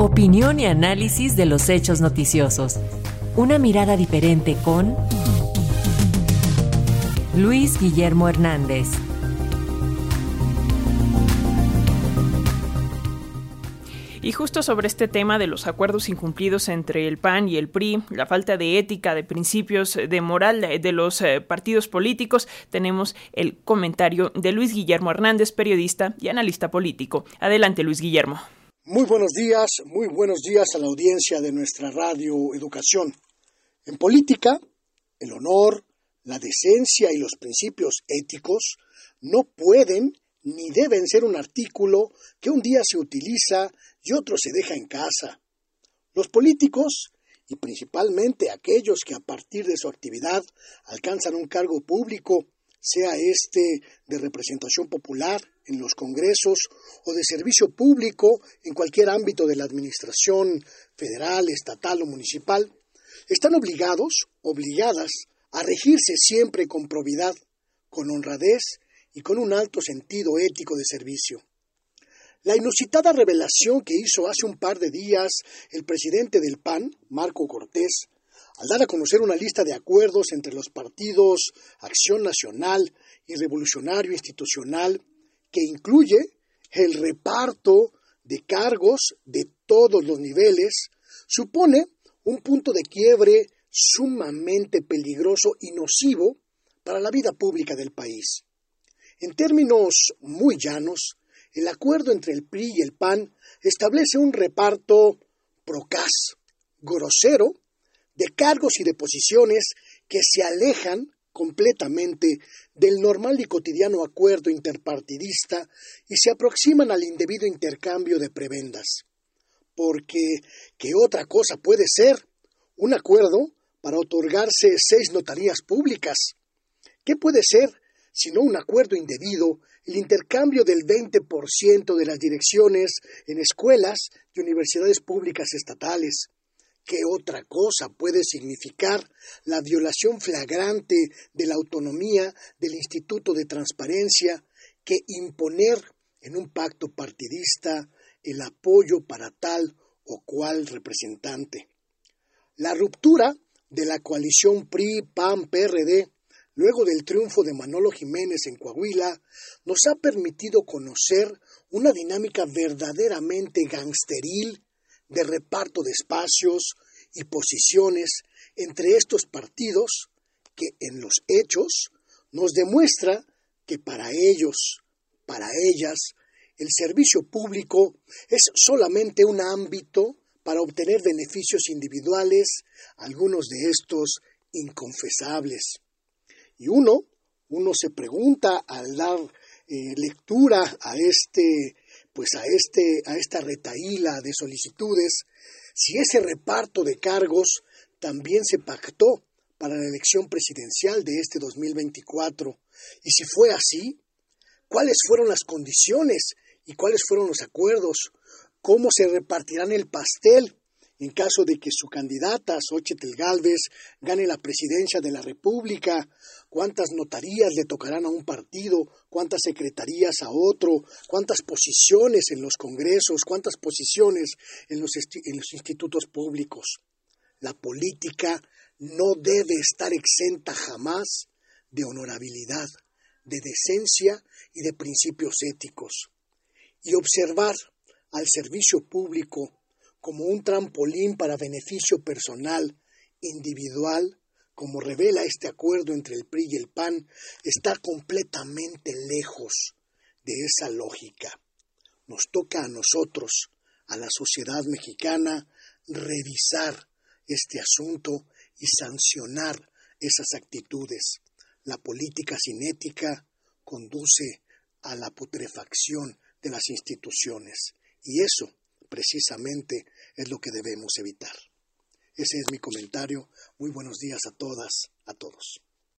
Opinión y análisis de los hechos noticiosos. Una mirada diferente con Luis Guillermo Hernández. Y justo sobre este tema de los acuerdos incumplidos entre el PAN y el PRI, la falta de ética, de principios, de moral de los eh, partidos políticos, tenemos el comentario de Luis Guillermo Hernández, periodista y analista político. Adelante, Luis Guillermo. Muy buenos días, muy buenos días a la audiencia de nuestra radio Educación. En política, el honor, la decencia y los principios éticos no pueden ni deben ser un artículo que un día se utiliza y otro se deja en casa. Los políticos, y principalmente aquellos que a partir de su actividad alcanzan un cargo público, sea este de representación popular en los congresos o de servicio público en cualquier ámbito de la administración federal, estatal o municipal, están obligados, obligadas, a regirse siempre con probidad, con honradez y con un alto sentido ético de servicio. La inusitada revelación que hizo hace un par de días el presidente del PAN, Marco Cortés, al dar a conocer una lista de acuerdos entre los partidos Acción Nacional y Revolucionario Institucional, que incluye el reparto de cargos de todos los niveles, supone un punto de quiebre sumamente peligroso y nocivo para la vida pública del país. En términos muy llanos, el acuerdo entre el PRI y el PAN establece un reparto procas, grosero, de cargos y de posiciones que se alejan completamente del normal y cotidiano acuerdo interpartidista y se aproximan al indebido intercambio de prebendas. Porque, ¿qué otra cosa puede ser? Un acuerdo para otorgarse seis notarías públicas. ¿Qué puede ser sino un acuerdo indebido el intercambio del 20% de las direcciones en escuelas y universidades públicas estatales? ¿Qué otra cosa puede significar la violación flagrante de la autonomía del Instituto de Transparencia que imponer en un pacto partidista el apoyo para tal o cual representante? La ruptura de la coalición PRI-PAN-PRD, luego del triunfo de Manolo Jiménez en Coahuila, nos ha permitido conocer una dinámica verdaderamente gangsteril de reparto de espacios y posiciones entre estos partidos que en los hechos nos demuestra que para ellos, para ellas, el servicio público es solamente un ámbito para obtener beneficios individuales, algunos de estos inconfesables. Y uno, uno se pregunta al dar eh, lectura a este, pues a este, a esta retaíla de solicitudes, si ese reparto de cargos también se pactó para la elección presidencial de este 2024. Y si fue así, ¿cuáles fueron las condiciones y cuáles fueron los acuerdos? cómo se repartirán el pastel en caso de que su candidata, Xochitl Galvez, gane la presidencia de la República, cuántas notarías le tocarán a un partido, cuántas secretarías a otro, cuántas posiciones en los congresos, cuántas posiciones los, en los institutos públicos. La política no debe estar exenta jamás de honorabilidad, de decencia y de principios éticos. Y observar al servicio público como un trampolín para beneficio personal, individual, como revela este acuerdo entre el PRI y el PAN, está completamente lejos de esa lógica. Nos toca a nosotros, a la sociedad mexicana, revisar este asunto y sancionar esas actitudes. La política sin ética conduce a la putrefacción de las instituciones. Y eso, precisamente, es lo que debemos evitar. Ese es mi comentario. Muy buenos días a todas, a todos.